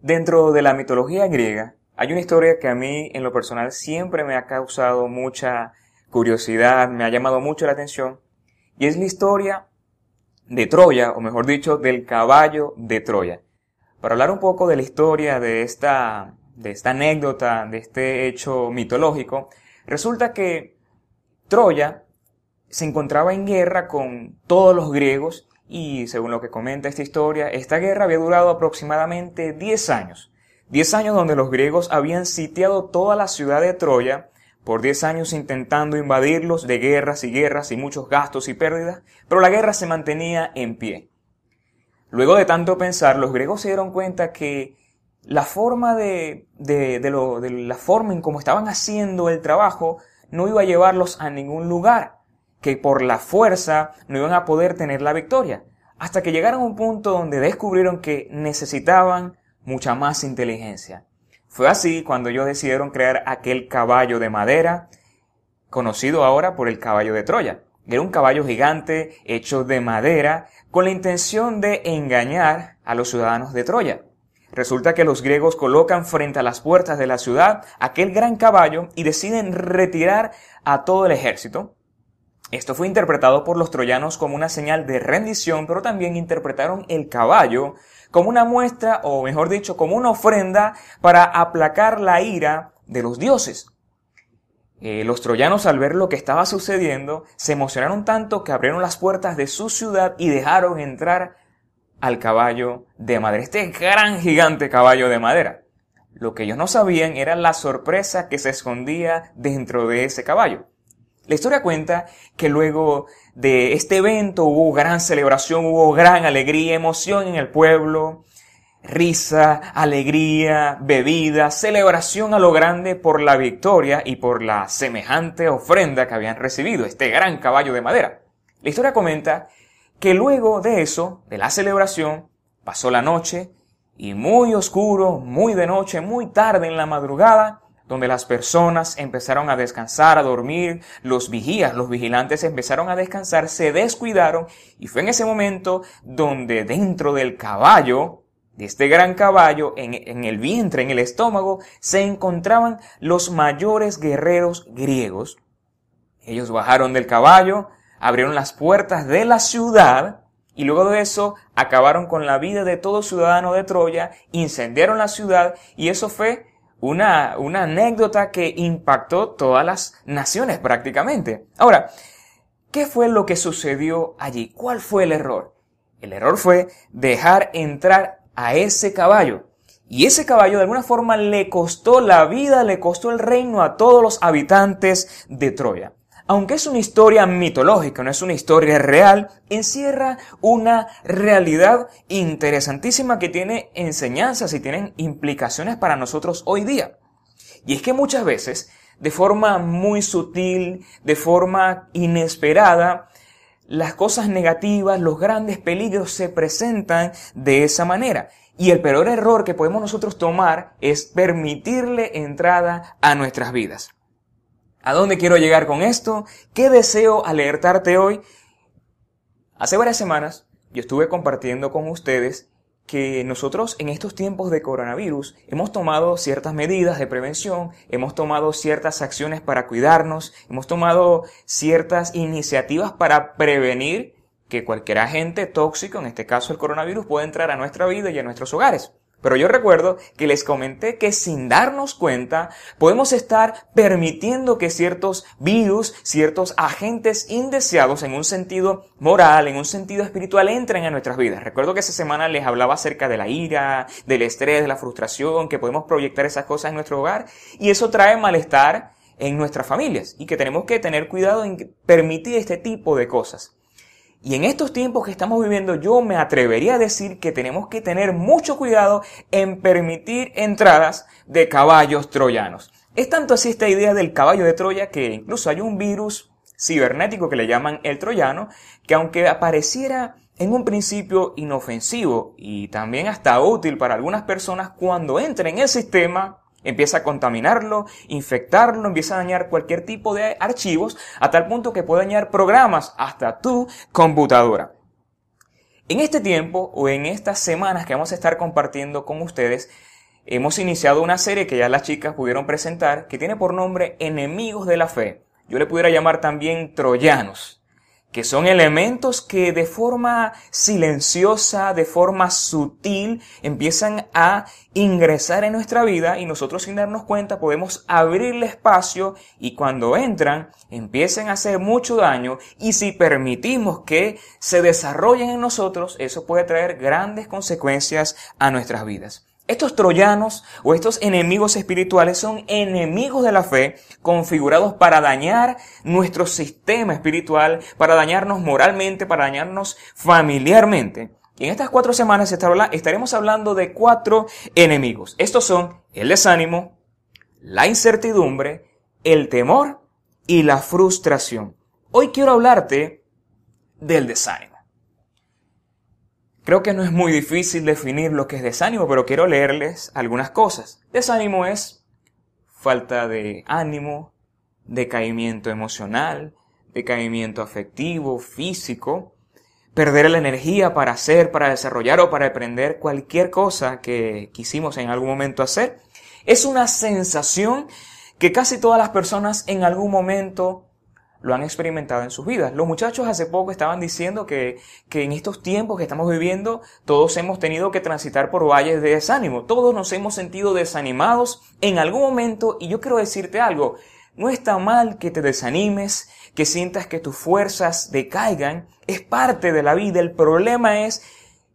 Dentro de la mitología griega hay una historia que a mí en lo personal siempre me ha causado mucha curiosidad, me ha llamado mucho la atención, y es la historia de Troya, o mejor dicho, del caballo de Troya. Para hablar un poco de la historia de esta, de esta anécdota, de este hecho mitológico, resulta que Troya se encontraba en guerra con todos los griegos y según lo que comenta esta historia, esta guerra había durado aproximadamente 10 años. 10 años donde los griegos habían sitiado toda la ciudad de Troya por 10 años intentando invadirlos de guerras y guerras y muchos gastos y pérdidas, pero la guerra se mantenía en pie. Luego de tanto pensar, los griegos se dieron cuenta que la forma de, de, lo, de la forma en cómo estaban haciendo el trabajo no iba a llevarlos a ningún lugar que por la fuerza no iban a poder tener la victoria, hasta que llegaron a un punto donde descubrieron que necesitaban mucha más inteligencia. Fue así cuando ellos decidieron crear aquel caballo de madera, conocido ahora por el caballo de Troya. Era un caballo gigante hecho de madera con la intención de engañar a los ciudadanos de Troya. Resulta que los griegos colocan frente a las puertas de la ciudad aquel gran caballo y deciden retirar a todo el ejército, esto fue interpretado por los troyanos como una señal de rendición, pero también interpretaron el caballo como una muestra, o mejor dicho, como una ofrenda para aplacar la ira de los dioses. Eh, los troyanos al ver lo que estaba sucediendo se emocionaron tanto que abrieron las puertas de su ciudad y dejaron entrar al caballo de madera, este gran gigante caballo de madera. Lo que ellos no sabían era la sorpresa que se escondía dentro de ese caballo. La historia cuenta que luego de este evento hubo gran celebración, hubo gran alegría, emoción en el pueblo, risa, alegría, bebida, celebración a lo grande por la victoria y por la semejante ofrenda que habían recibido, este gran caballo de madera. La historia comenta que luego de eso, de la celebración, pasó la noche y muy oscuro, muy de noche, muy tarde en la madrugada, donde las personas empezaron a descansar, a dormir, los vigías, los vigilantes empezaron a descansar, se descuidaron y fue en ese momento donde dentro del caballo, de este gran caballo, en, en el vientre, en el estómago, se encontraban los mayores guerreros griegos. Ellos bajaron del caballo, abrieron las puertas de la ciudad, y luego de eso acabaron con la vida de todo ciudadano de Troya, incendiaron la ciudad y eso fue una, una anécdota que impactó todas las naciones prácticamente. Ahora, ¿qué fue lo que sucedió allí? ¿Cuál fue el error? El error fue dejar entrar a ese caballo. Y ese caballo de alguna forma le costó la vida, le costó el reino a todos los habitantes de Troya aunque es una historia mitológica, no es una historia real, encierra una realidad interesantísima que tiene enseñanzas y tienen implicaciones para nosotros hoy día. Y es que muchas veces, de forma muy sutil, de forma inesperada, las cosas negativas, los grandes peligros se presentan de esa manera. Y el peor error que podemos nosotros tomar es permitirle entrada a nuestras vidas. ¿A dónde quiero llegar con esto? ¿Qué deseo alertarte hoy? Hace varias semanas yo estuve compartiendo con ustedes que nosotros en estos tiempos de coronavirus hemos tomado ciertas medidas de prevención, hemos tomado ciertas acciones para cuidarnos, hemos tomado ciertas iniciativas para prevenir que cualquier agente tóxico, en este caso el coronavirus, pueda entrar a nuestra vida y a nuestros hogares. Pero yo recuerdo que les comenté que sin darnos cuenta podemos estar permitiendo que ciertos virus, ciertos agentes indeseados en un sentido moral, en un sentido espiritual entren a nuestras vidas. Recuerdo que esa semana les hablaba acerca de la ira, del estrés, de la frustración, que podemos proyectar esas cosas en nuestro hogar y eso trae malestar en nuestras familias y que tenemos que tener cuidado en permitir este tipo de cosas. Y en estos tiempos que estamos viviendo, yo me atrevería a decir que tenemos que tener mucho cuidado en permitir entradas de caballos troyanos. Es tanto así esta idea del caballo de Troya que incluso hay un virus cibernético que le llaman el troyano, que aunque apareciera en un principio inofensivo y también hasta útil para algunas personas, cuando entra en el sistema, Empieza a contaminarlo, infectarlo, empieza a dañar cualquier tipo de archivos, a tal punto que puede dañar programas hasta tu computadora. En este tiempo o en estas semanas que vamos a estar compartiendo con ustedes, hemos iniciado una serie que ya las chicas pudieron presentar que tiene por nombre Enemigos de la Fe. Yo le pudiera llamar también Troyanos que son elementos que de forma silenciosa, de forma sutil, empiezan a ingresar en nuestra vida y nosotros sin darnos cuenta podemos abrirle espacio y cuando entran empiecen a hacer mucho daño y si permitimos que se desarrollen en nosotros, eso puede traer grandes consecuencias a nuestras vidas. Estos troyanos o estos enemigos espirituales son enemigos de la fe configurados para dañar nuestro sistema espiritual, para dañarnos moralmente, para dañarnos familiarmente. Y en estas cuatro semanas estaremos hablando de cuatro enemigos. Estos son el desánimo, la incertidumbre, el temor y la frustración. Hoy quiero hablarte del desánimo. Creo que no es muy difícil definir lo que es desánimo, pero quiero leerles algunas cosas. Desánimo es falta de ánimo, decaimiento emocional, decaimiento afectivo, físico, perder la energía para hacer, para desarrollar o para aprender cualquier cosa que quisimos en algún momento hacer. Es una sensación que casi todas las personas en algún momento lo han experimentado en sus vidas. Los muchachos hace poco estaban diciendo que, que en estos tiempos que estamos viviendo, todos hemos tenido que transitar por valles de desánimo. Todos nos hemos sentido desanimados en algún momento y yo quiero decirte algo. No está mal que te desanimes, que sientas que tus fuerzas decaigan. Es parte de la vida. El problema es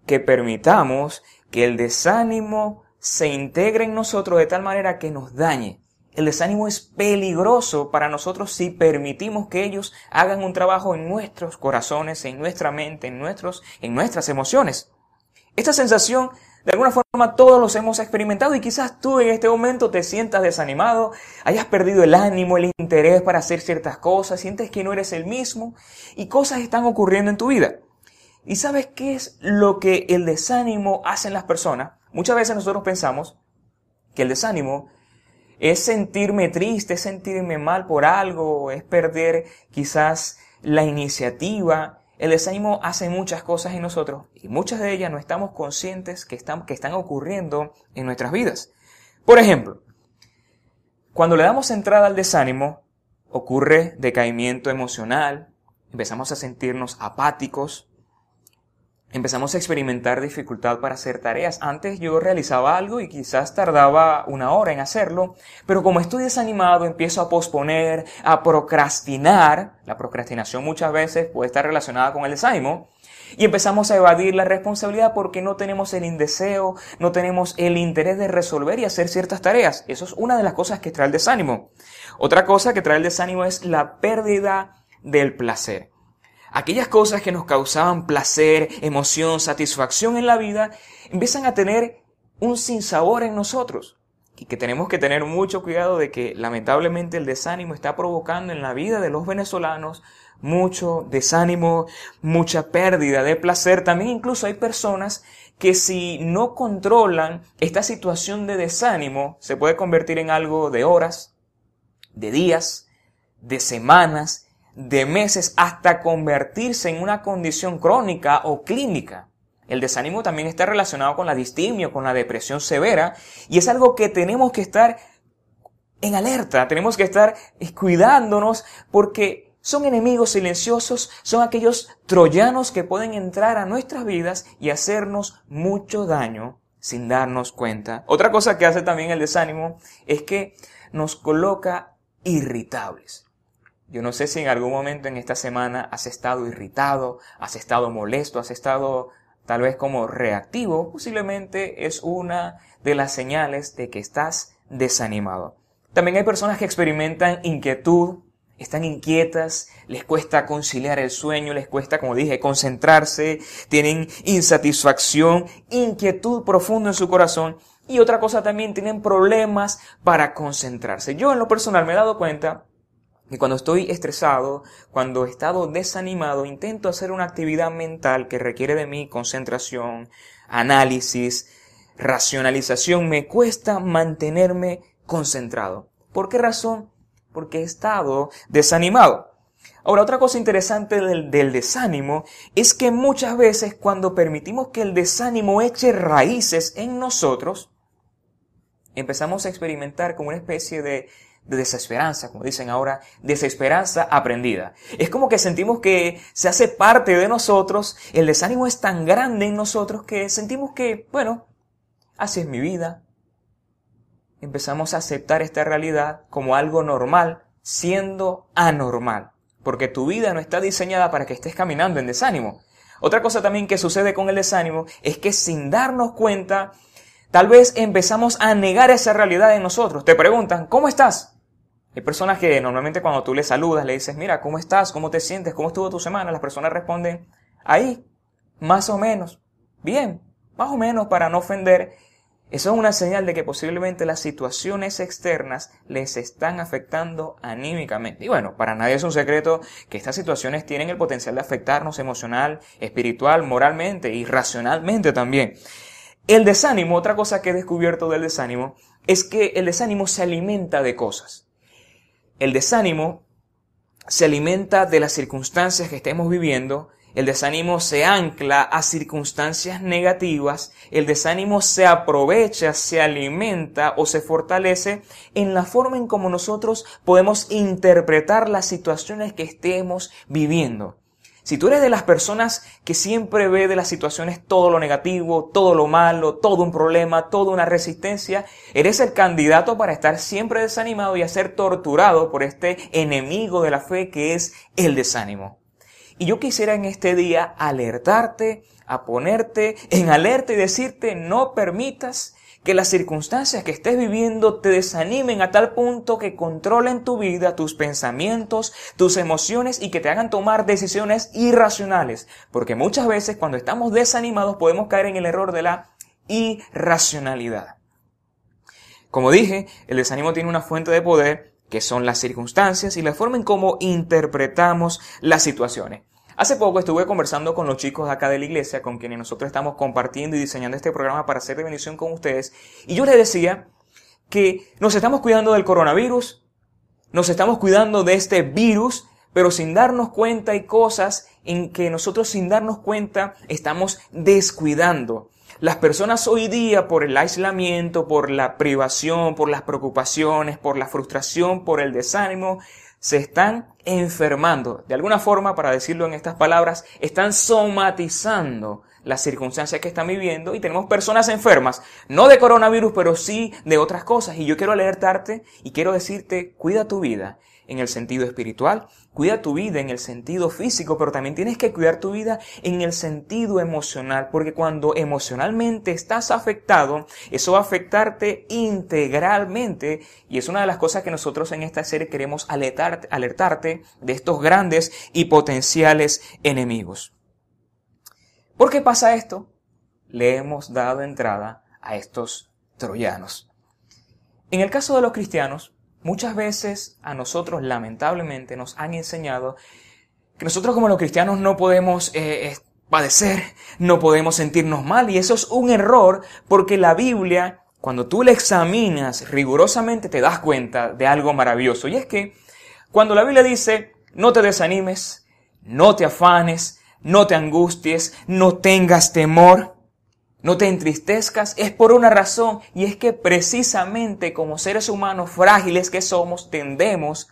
que permitamos que el desánimo se integre en nosotros de tal manera que nos dañe. El desánimo es peligroso para nosotros si permitimos que ellos hagan un trabajo en nuestros corazones, en nuestra mente, en, nuestros, en nuestras emociones. Esta sensación, de alguna forma, todos los hemos experimentado y quizás tú en este momento te sientas desanimado, hayas perdido el ánimo, el interés para hacer ciertas cosas, sientes que no eres el mismo y cosas están ocurriendo en tu vida. ¿Y sabes qué es lo que el desánimo hace en las personas? Muchas veces nosotros pensamos que el desánimo es sentirme triste, es sentirme mal por algo, es perder quizás la iniciativa. El desánimo hace muchas cosas en nosotros y muchas de ellas no estamos conscientes que están, que están ocurriendo en nuestras vidas. Por ejemplo, cuando le damos entrada al desánimo, ocurre decaimiento emocional, empezamos a sentirnos apáticos, empezamos a experimentar dificultad para hacer tareas. Antes yo realizaba algo y quizás tardaba una hora en hacerlo, pero como estoy desanimado empiezo a posponer, a procrastinar. La procrastinación muchas veces puede estar relacionada con el desánimo. Y empezamos a evadir la responsabilidad porque no tenemos el indeseo, no tenemos el interés de resolver y hacer ciertas tareas. Eso es una de las cosas que trae el desánimo. Otra cosa que trae el desánimo es la pérdida del placer. Aquellas cosas que nos causaban placer, emoción, satisfacción en la vida, empiezan a tener un sinsabor en nosotros. Y que tenemos que tener mucho cuidado de que lamentablemente el desánimo está provocando en la vida de los venezolanos mucho desánimo, mucha pérdida de placer. También incluso hay personas que si no controlan esta situación de desánimo, se puede convertir en algo de horas, de días, de semanas de meses hasta convertirse en una condición crónica o clínica. El desánimo también está relacionado con la distimia, con la depresión severa, y es algo que tenemos que estar en alerta, tenemos que estar cuidándonos porque son enemigos silenciosos, son aquellos troyanos que pueden entrar a nuestras vidas y hacernos mucho daño sin darnos cuenta. Otra cosa que hace también el desánimo es que nos coloca irritables. Yo no sé si en algún momento en esta semana has estado irritado, has estado molesto, has estado tal vez como reactivo. Posiblemente es una de las señales de que estás desanimado. También hay personas que experimentan inquietud, están inquietas, les cuesta conciliar el sueño, les cuesta, como dije, concentrarse, tienen insatisfacción, inquietud profunda en su corazón. Y otra cosa también, tienen problemas para concentrarse. Yo en lo personal me he dado cuenta y cuando estoy estresado, cuando he estado desanimado, intento hacer una actividad mental que requiere de mí concentración, análisis, racionalización. Me cuesta mantenerme concentrado. ¿Por qué razón? Porque he estado desanimado. Ahora, otra cosa interesante del, del, desánimo es que muchas veces cuando permitimos que el desánimo eche raíces en nosotros, empezamos a experimentar como una especie de, de desesperanza, como dicen ahora, desesperanza aprendida. Es como que sentimos que se hace parte de nosotros, el desánimo es tan grande en nosotros que sentimos que, bueno, así es mi vida. Empezamos a aceptar esta realidad como algo normal, siendo anormal, porque tu vida no está diseñada para que estés caminando en desánimo. Otra cosa también que sucede con el desánimo es que sin darnos cuenta, tal vez empezamos a negar esa realidad en nosotros. Te preguntan, ¿cómo estás? Hay personas que normalmente cuando tú le saludas, le dices, mira, ¿cómo estás? ¿Cómo te sientes? ¿Cómo estuvo tu semana? Las personas responden, ahí, más o menos, bien, más o menos para no ofender. Eso es una señal de que posiblemente las situaciones externas les están afectando anímicamente. Y bueno, para nadie es un secreto que estas situaciones tienen el potencial de afectarnos emocional, espiritual, moralmente y racionalmente también. El desánimo, otra cosa que he descubierto del desánimo, es que el desánimo se alimenta de cosas. El desánimo se alimenta de las circunstancias que estemos viviendo, el desánimo se ancla a circunstancias negativas, el desánimo se aprovecha, se alimenta o se fortalece en la forma en como nosotros podemos interpretar las situaciones que estemos viviendo. Si tú eres de las personas que siempre ve de las situaciones todo lo negativo, todo lo malo, todo un problema, toda una resistencia, eres el candidato para estar siempre desanimado y a ser torturado por este enemigo de la fe que es el desánimo. Y yo quisiera en este día alertarte, a ponerte en alerta y decirte no permitas que las circunstancias que estés viviendo te desanimen a tal punto que controlen tu vida, tus pensamientos, tus emociones y que te hagan tomar decisiones irracionales. Porque muchas veces cuando estamos desanimados podemos caer en el error de la irracionalidad. Como dije, el desánimo tiene una fuente de poder que son las circunstancias y la forma en cómo interpretamos las situaciones. Hace poco estuve conversando con los chicos acá de la iglesia, con quienes nosotros estamos compartiendo y diseñando este programa para hacer de bendición con ustedes, y yo les decía que nos estamos cuidando del coronavirus, nos estamos cuidando de este virus, pero sin darnos cuenta hay cosas en que nosotros sin darnos cuenta estamos descuidando. Las personas hoy día por el aislamiento, por la privación, por las preocupaciones, por la frustración, por el desánimo, se están enfermando. De alguna forma, para decirlo en estas palabras, están somatizando las circunstancias que están viviendo y tenemos personas enfermas, no de coronavirus, pero sí de otras cosas. Y yo quiero alertarte y quiero decirte, cuida tu vida en el sentido espiritual, cuida tu vida en el sentido físico, pero también tienes que cuidar tu vida en el sentido emocional, porque cuando emocionalmente estás afectado, eso va a afectarte integralmente y es una de las cosas que nosotros en esta serie queremos alertarte, alertarte de estos grandes y potenciales enemigos. ¿Por qué pasa esto? Le hemos dado entrada a estos troyanos. En el caso de los cristianos, Muchas veces a nosotros lamentablemente nos han enseñado que nosotros como los cristianos no podemos eh, padecer, no podemos sentirnos mal y eso es un error porque la Biblia, cuando tú la examinas rigurosamente te das cuenta de algo maravilloso. Y es que cuando la Biblia dice no te desanimes, no te afanes, no te angusties, no tengas temor, no te entristezcas, es por una razón, y es que precisamente como seres humanos frágiles que somos, tendemos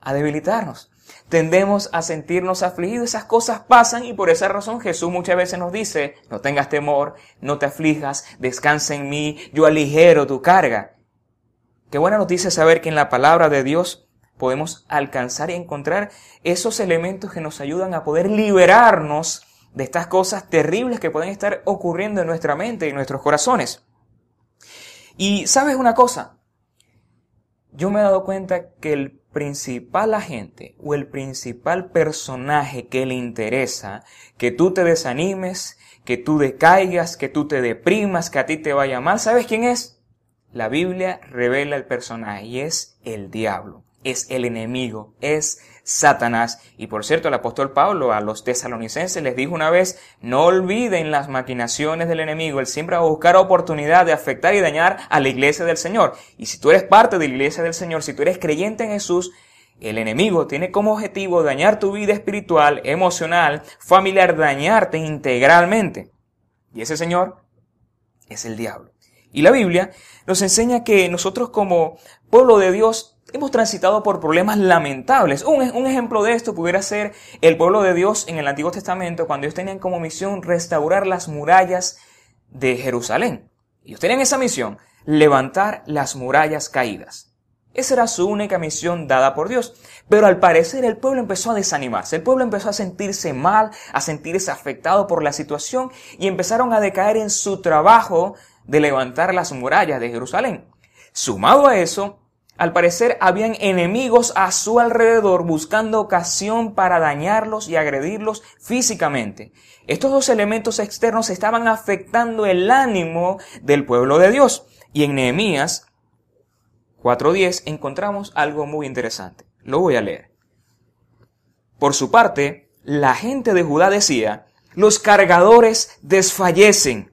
a debilitarnos. Tendemos a sentirnos afligidos, esas cosas pasan y por esa razón Jesús muchas veces nos dice, no tengas temor, no te aflijas, descansa en mí, yo aligero tu carga. Qué buena noticia saber que en la palabra de Dios podemos alcanzar y encontrar esos elementos que nos ayudan a poder liberarnos de estas cosas terribles que pueden estar ocurriendo en nuestra mente y en nuestros corazones. Y sabes una cosa, yo me he dado cuenta que el principal agente o el principal personaje que le interesa que tú te desanimes, que tú decaigas, que tú te deprimas, que a ti te vaya mal, ¿sabes quién es? La Biblia revela el personaje y es el diablo, es el enemigo, es Satanás. Y por cierto, el apóstol Pablo a los tesalonicenses les dijo una vez, no olviden las maquinaciones del enemigo, él siempre va a buscar oportunidad de afectar y dañar a la iglesia del Señor. Y si tú eres parte de la iglesia del Señor, si tú eres creyente en Jesús, El enemigo tiene como objetivo dañar tu vida espiritual, emocional, familiar, dañarte integralmente. Y ese señor es el diablo. Y la Biblia nos enseña que nosotros como pueblo de Dios hemos transitado por problemas lamentables. Un, ejemplo de esto pudiera ser el pueblo de Dios en el Antiguo Testamento, cuando ellos tenían como misión restaurar las murallas de Jerusalén. Ellos tenían esa misión, levantar las murallas caídas. Esa era su única misión dada por Dios. Pero al parecer el pueblo empezó a desanimarse, el pueblo empezó a sentirse mal, a sentirse afectado por la situación y empezaron a decaer en su trabajo de levantar las murallas de Jerusalén. Sumado a eso, al parecer habían enemigos a su alrededor buscando ocasión para dañarlos y agredirlos físicamente. Estos dos elementos externos estaban afectando el ánimo del pueblo de Dios. Y en Nehemías 4.10 encontramos algo muy interesante. Lo voy a leer. Por su parte, la gente de Judá decía, los cargadores desfallecen,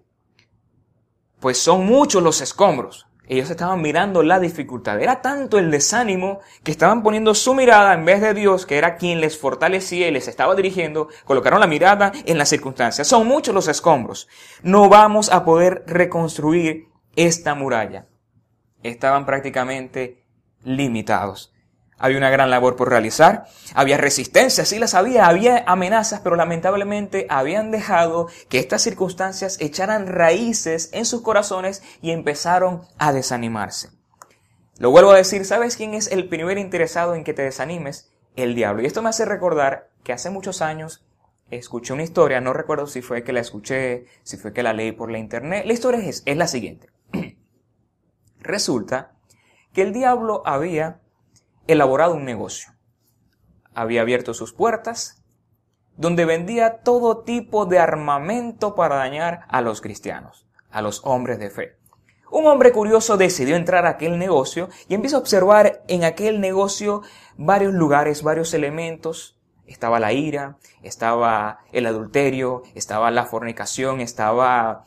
pues son muchos los escombros. Ellos estaban mirando la dificultad. Era tanto el desánimo que estaban poniendo su mirada en vez de Dios, que era quien les fortalecía y les estaba dirigiendo, colocaron la mirada en las circunstancias. Son muchos los escombros. No vamos a poder reconstruir esta muralla. Estaban prácticamente limitados. Había una gran labor por realizar, había resistencia, sí las había, había amenazas, pero lamentablemente habían dejado que estas circunstancias echaran raíces en sus corazones y empezaron a desanimarse. Lo vuelvo a decir, ¿sabes quién es el primer interesado en que te desanimes? El diablo. Y esto me hace recordar que hace muchos años escuché una historia, no recuerdo si fue que la escuché, si fue que la leí por la internet. La historia es, es la siguiente. Resulta que el diablo había elaborado un negocio. Había abierto sus puertas, donde vendía todo tipo de armamento para dañar a los cristianos, a los hombres de fe. Un hombre curioso decidió entrar a aquel negocio y empieza a observar en aquel negocio varios lugares, varios elementos. Estaba la ira, estaba el adulterio, estaba la fornicación, estaba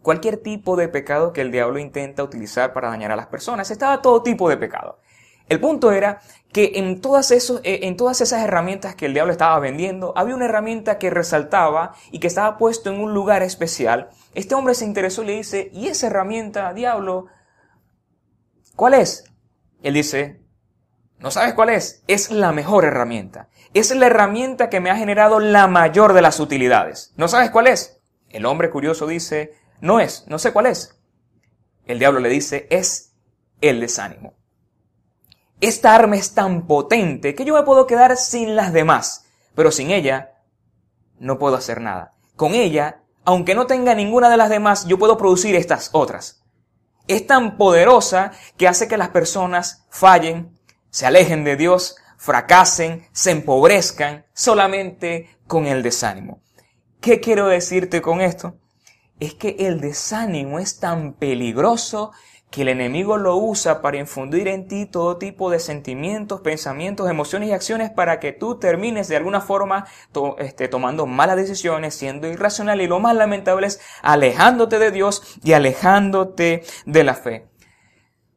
cualquier tipo de pecado que el diablo intenta utilizar para dañar a las personas. Estaba todo tipo de pecado. El punto era que en todas, esos, eh, en todas esas herramientas que el diablo estaba vendiendo, había una herramienta que resaltaba y que estaba puesto en un lugar especial. Este hombre se interesó y le dice, ¿y esa herramienta, diablo? ¿Cuál es? Él dice, ¿no sabes cuál es? Es la mejor herramienta. Es la herramienta que me ha generado la mayor de las utilidades. ¿No sabes cuál es? El hombre curioso dice, no es, no sé cuál es. El diablo le dice, es el desánimo. Esta arma es tan potente que yo me puedo quedar sin las demás, pero sin ella no puedo hacer nada. Con ella, aunque no tenga ninguna de las demás, yo puedo producir estas otras. Es tan poderosa que hace que las personas fallen, se alejen de Dios, fracasen, se empobrezcan solamente con el desánimo. ¿Qué quiero decirte con esto? Es que el desánimo es tan peligroso que el enemigo lo usa para infundir en ti todo tipo de sentimientos, pensamientos, emociones y acciones para que tú termines de alguna forma este, tomando malas decisiones, siendo irracional y lo más lamentable es alejándote de Dios y alejándote de la fe.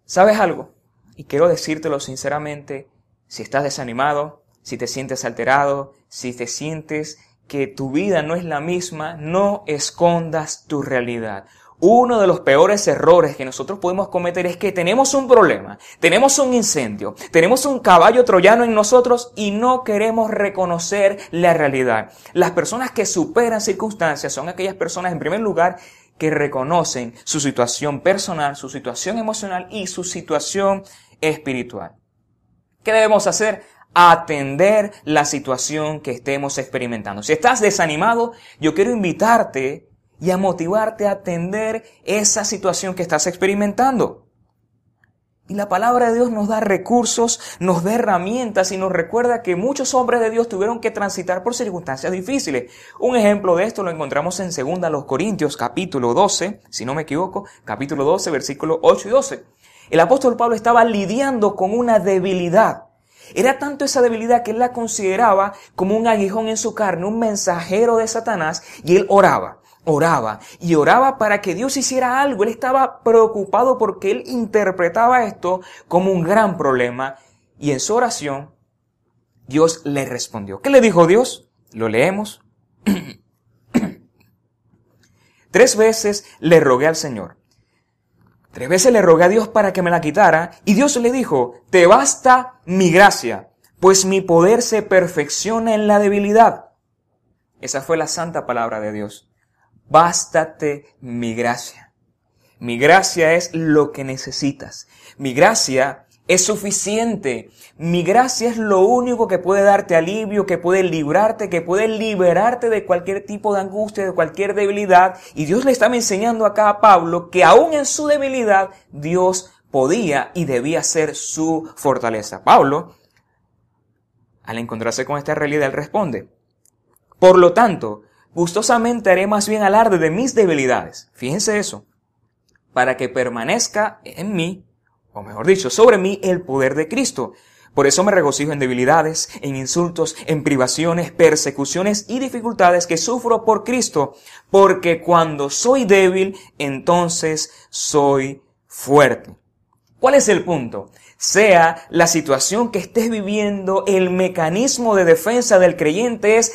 ¿Sabes algo? Y quiero decírtelo sinceramente, si estás desanimado, si te sientes alterado, si te sientes que tu vida no es la misma, no escondas tu realidad. Uno de los peores errores que nosotros podemos cometer es que tenemos un problema, tenemos un incendio, tenemos un caballo troyano en nosotros y no queremos reconocer la realidad. Las personas que superan circunstancias son aquellas personas, en primer lugar, que reconocen su situación personal, su situación emocional y su situación espiritual. ¿Qué debemos hacer? Atender la situación que estemos experimentando. Si estás desanimado, yo quiero invitarte y a motivarte a atender esa situación que estás experimentando. Y la palabra de Dios nos da recursos, nos da herramientas y nos recuerda que muchos hombres de Dios tuvieron que transitar por circunstancias difíciles. Un ejemplo de esto lo encontramos en 2 los Corintios capítulo 12, si no me equivoco, capítulo 12, versículos 8 y 12. El apóstol Pablo estaba lidiando con una debilidad. Era tanto esa debilidad que él la consideraba como un aguijón en su carne, un mensajero de Satanás, y él oraba oraba y oraba para que Dios hiciera algo. Él estaba preocupado porque él interpretaba esto como un gran problema y en su oración Dios le respondió. ¿Qué le dijo Dios? Lo leemos. Tres veces le rogué al Señor. Tres veces le rogué a Dios para que me la quitara y Dios le dijo, te basta mi gracia, pues mi poder se perfecciona en la debilidad. Esa fue la santa palabra de Dios. Bástate mi gracia. Mi gracia es lo que necesitas. Mi gracia es suficiente. Mi gracia es lo único que puede darte alivio, que puede librarte, que puede liberarte de cualquier tipo de angustia, de cualquier debilidad. Y Dios le estaba enseñando acá a Pablo que aún en su debilidad Dios podía y debía ser su fortaleza. Pablo, al encontrarse con esta realidad, él responde, por lo tanto, gustosamente haré más bien alarde de mis debilidades. Fíjense eso. Para que permanezca en mí o mejor dicho, sobre mí el poder de Cristo. Por eso me regocijo en debilidades, en insultos, en privaciones, persecuciones y dificultades que sufro por Cristo, porque cuando soy débil, entonces soy fuerte. ¿Cuál es el punto? Sea la situación que estés viviendo, el mecanismo de defensa del creyente es